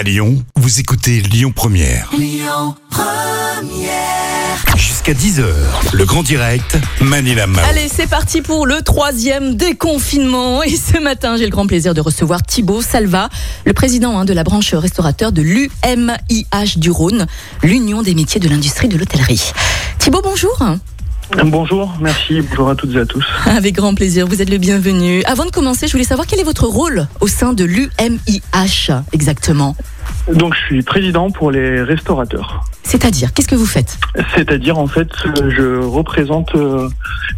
À Lyon, vous écoutez Lyon Première. Jusqu'à 10h, le grand direct, Manila Mao. Allez, c'est parti pour le troisième déconfinement. Et ce matin, j'ai le grand plaisir de recevoir Thibaut Salva, le président hein, de la branche restaurateur de l'UMIH du Rhône, l'Union des métiers de l'industrie de l'hôtellerie. Thibaut, bonjour. Bonjour, merci, bonjour à toutes et à tous. Avec grand plaisir, vous êtes le bienvenu. Avant de commencer, je voulais savoir quel est votre rôle au sein de l'UMIH exactement? Donc je suis président pour les restaurateurs. C'est-à-dire, qu'est-ce que vous faites? C'est-à-dire en fait, euh, je représente euh,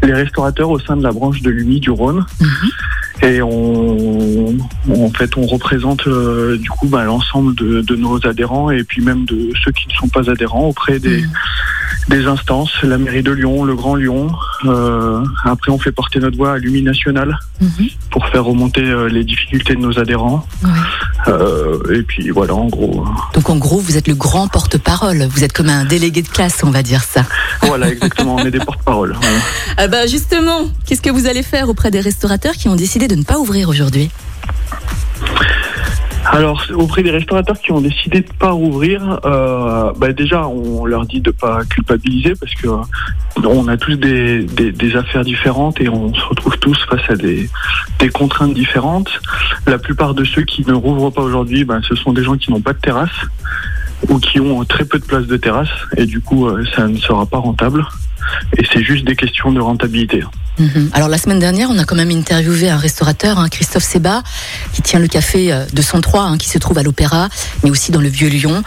les restaurateurs au sein de la branche de l'UMI du Rhône. Mhm. Et on, en fait, on représente euh, du coup bah, l'ensemble de, de nos adhérents et puis même de ceux qui ne sont pas adhérents auprès des, Mhm. Des instances, la mairie de Lyon, le Grand Lyon. Euh, après, on fait porter notre voix à l'UMI nationale Mhm. pour faire remonter euh, les difficultés de nos adhérents. Ouais. Euh, et puis voilà, en gros. Donc en gros, vous êtes le grand porte-parole. Vous êtes comme un délégué de classe, on va dire ça. Voilà, exactement, on est des porte-parole. voilà. Ah bah justement, qu'est-ce que vous allez faire auprès des restaurateurs qui ont décidé de ne pas ouvrir aujourd'hui? Alors, auprès des restaurateurs qui ont décidé de pas rouvrir, euh, bah déjà, on leur dit de pas culpabiliser parce que euh, on a tous des, affaires différentes et on se retrouve tous face à des, des contraintes différentes. La plupart de ceux qui ne rouvrent pas aujourd'hui, bah, ce sont des gens qui n'ont pas de terrasse ou qui ont très peu de place de terrasse et du coup, euh, ça ne sera pas rentable. Et c'est juste des questions de rentabilité. Mhm. Alors la semaine dernière, on a quand même interviewé un restaurateur, hein, Christophe Seba, qui tient le café euh, de 103, hein, qui se trouve à l'Opéra, mais aussi dans le Vieux Lyon.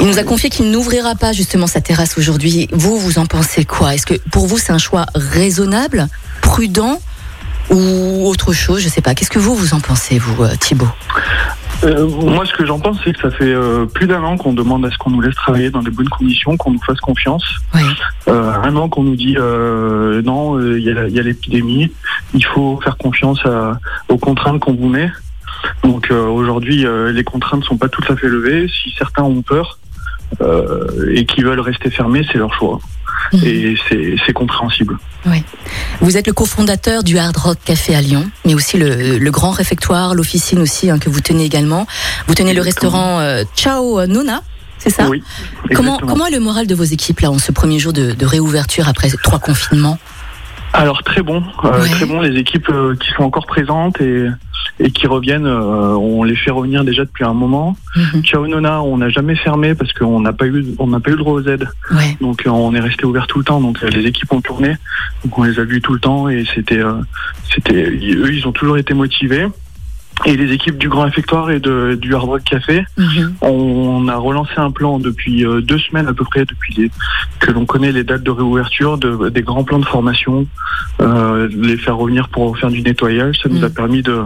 Il nous a confié qu'il n'ouvrira pas justement sa terrasse aujourd'hui. Vous, vous en pensez quoi? Est-ce que pour vous c'est un choix raisonnable, prudent ou autre chose? Je sais pas. Qu'est-ce que vous vous en pensez, vous, euh, Thibault Euh, moi, ce que j'en pense, c'est que ça fait euh, plus d'un an qu'on demande à ce qu'on nous laisse travailler dans des bonnes conditions, qu'on nous fasse confiance. Oui. Euh, un an qu'on nous dit euh, non, euh, il y a, il y a l'épidémie, il faut faire confiance à- aux contraintes qu'on vous met. Donc euh, aujourd'hui, euh, les contraintes sont pas tout à fait levées. Si certains ont peur euh, et qui veulent rester fermés, c'est leur choix. Mhm. Et c'est compréhensible. Vous êtes le cofondateur du Hard Rock Café à Lyon, mais aussi le, le grand réfectoire, l'officine aussi hein, que vous tenez également. Vous tenez le restaurant euh, Ciao Nona, c'est ça Oui. Comment, comment est le moral de vos équipes là en ce premier jour de, de réouverture après trois confinements? Alors très bon, euh, Ouais. très bon. Les équipes euh, qui sont encore présentes et, et qui reviennent, euh, on les fait revenir déjà depuis un moment. Mhm. Ciao Nona, on n'a jamais fermé parce qu'on n'a pas eu, on n'a pas eu le droit aux aides. Ouais. Donc euh, on est resté ouvert tout le temps. Donc euh, les équipes ont tourné, donc on les a vus tout le temps et c'était, euh, c'était, eux ils ont toujours été motivés. Et les équipes du Grand Effectoire et de, du Hard Rock Café, Mhm. on a relancé un plan depuis euh, deux semaines à peu près, depuis les, que l'on connaît les dates de réouverture, de, des grands plans de formation, euh, les faire revenir pour faire du nettoyage. Ça nous a Mm. permis de,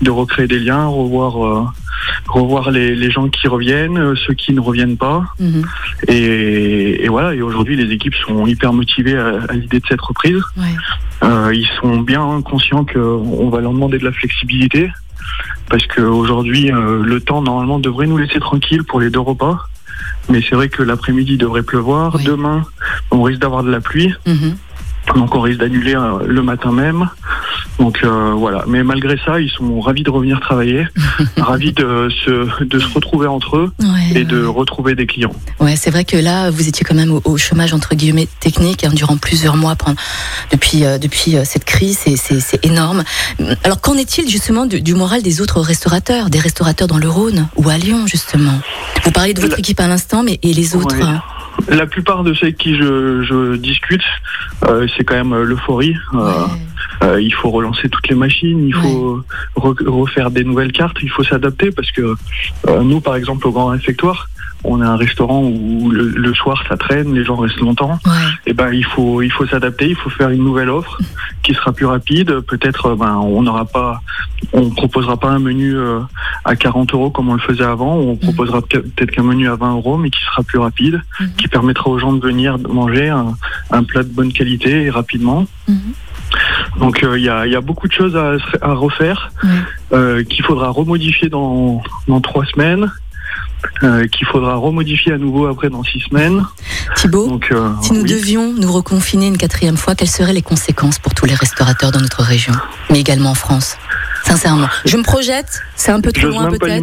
de recréer des liens, revoir, euh, revoir les, les gens qui reviennent, euh, ceux qui ne reviennent pas. Mhm. Et, et voilà. Et aujourd'hui, les équipes sont hyper motivées à, à l'idée de cette reprise. Ouais. Euh, ils sont bien conscients qu'on va leur demander de la flexibilité parce qu'aujourd'hui, le temps normalement devrait nous laisser tranquille pour les deux repas. Mais c'est vrai que l'après-midi devrait pleuvoir. Oui. Demain, on risque d'avoir de la pluie. Mhm. Donc on risque d'annuler euh, le matin même. Donc euh, voilà. Mais malgré ça, ils sont ravis de revenir travailler, ravis de se, de se retrouver entre eux Ouais, et de retrouver des clients. Ouais, c'est vrai que là, vous étiez quand même au, au chômage entre guillemets technique hein, durant plusieurs mois pendant- depuis euh, depuis euh, cette crise. C'est- énorme. Alors qu'en est-il justement du, du moral des autres restaurateurs, des restaurateurs dans le Rhône ou à Lyon justement? Vous parlez de votre équipe à l'instant, mais et les autres Ouais. hein La plupart de ceux avec qui je, je discute, euh, c'est quand même euh, l'euphorie. Euh, Ouais. Euh, il faut relancer toutes les machines, il faut re- refaire des nouvelles cartes, il faut s'adapter parce que euh, nous, par exemple, au Grand Réfectoire, on a un restaurant où le, le soir ça traîne, les gens restent longtemps. Ouais. Et ben il faut il faut s'adapter, il faut faire une nouvelle offre qui sera plus rapide. Peut-être euh, ben on n'aura pas, on proposera pas un menu euh, à 40 euros comme on le faisait avant. On proposera peut- peut-être qu'un menu à 20 euros, mais qui sera plus rapide, Mhm. qui permettra aux gens de venir manger un, un plat de bonne qualité et rapidement. Mhm. Donc euh, il y, a, y a beaucoup de choses à, refaire euh, qu'il faudra remodifier dans, dans trois semaines. Euh, qu'il faudra remodifier à nouveau après dans six semaines. Thibaut, Donc, euh, si nous oui. devions nous reconfiner une quatrième fois, quelles seraient les conséquences pour tous les restaurateurs dans notre région, mais également en France? Sincèrement, je me projette, c'est un peu trop loin peut-être.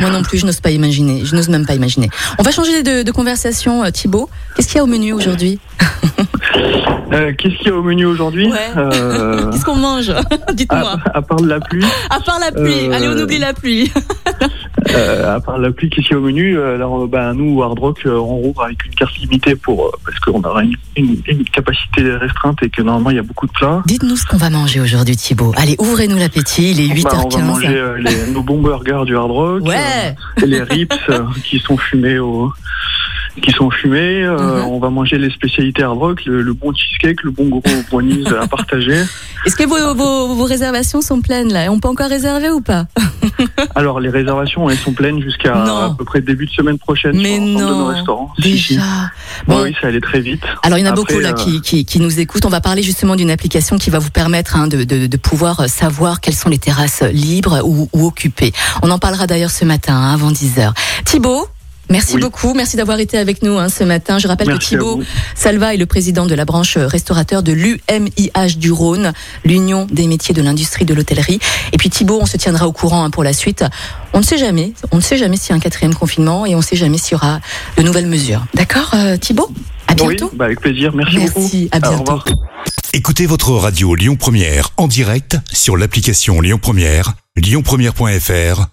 Moi non plus, je n'ose pas imaginer. Je n'ose même pas imaginer. On va changer de, de conversation, euh, Thibaut. Qu'est-ce qu'il y a au menu aujourd'hui? Euh, Qu'est-ce qu'il y a au menu aujourd'hui? Ouais. Euh, Qu'est-ce qu'on mange? Dites-moi. à, à part de la pluie, À part la pluie. Euh, Allez, on oublie la pluie. euh, à part la pluie, qu'est-ce qu'il y a au menu Euh, Alors, ben, nous, Hard Rock, euh, on rouvre avec une carte limitée pour euh, parce qu'on aura une, une- une capacité restreinte et que normalement il y a beaucoup de plats. Dites-nous ce qu'on va manger aujourd'hui, Thibaut. Allez, ouvrez-nous l'appétit. Il est Bah, on va 8h15. manger euh, les- nos bons burgers du Hard Rock, Ouais. euh, et les rips euh, qui sont fumés au qui sont fumés. euh. On va manger les spécialités Hard Rock, le, le bon cheesecake, le bon gros brownies à partager. Est-ce que vos, vos, vos réservations sont pleines là? On peut encore réserver ou pas? Alors les réservations, elles sont pleines jusqu'à Non. à peu près début de semaine prochaine Mais sur l'ensemble de nos non. restaurants. Si, si. Déjà. Ouais, Bon, oui, ça allait très vite. Alors il y en a Après, beaucoup là euh, qui, qui, qui nous écoutent. On va parler justement d'une application qui va vous permettre hein, de, de, de pouvoir savoir quelles sont les terrasses libres ou, ou occupées. On en parlera d'ailleurs ce matin hein, avant 10h. Thibaut? Merci Oui. beaucoup, merci d'avoir été avec nous hein, ce matin. Je rappelle Merci que vous. Salva est le président de la branche restaurateur de l'UMIH du Rhône, l'Union des métiers de l'industrie de l'hôtellerie. Et puis Thibaut, on se tiendra au courant hein, pour la suite. On ne sait jamais, on ne sait jamais s'il y a un quatrième confinement et on ne sait jamais s'il y aura de nouvelles mesures. D'accord, euh, Thibaut? À bientôt. Oui, bah, avec plaisir. Merci, beaucoup. Merci, à bientôt. Écoutez votre radio Lyon Première en direct sur l'application Lyon Première, lyonpremière.fr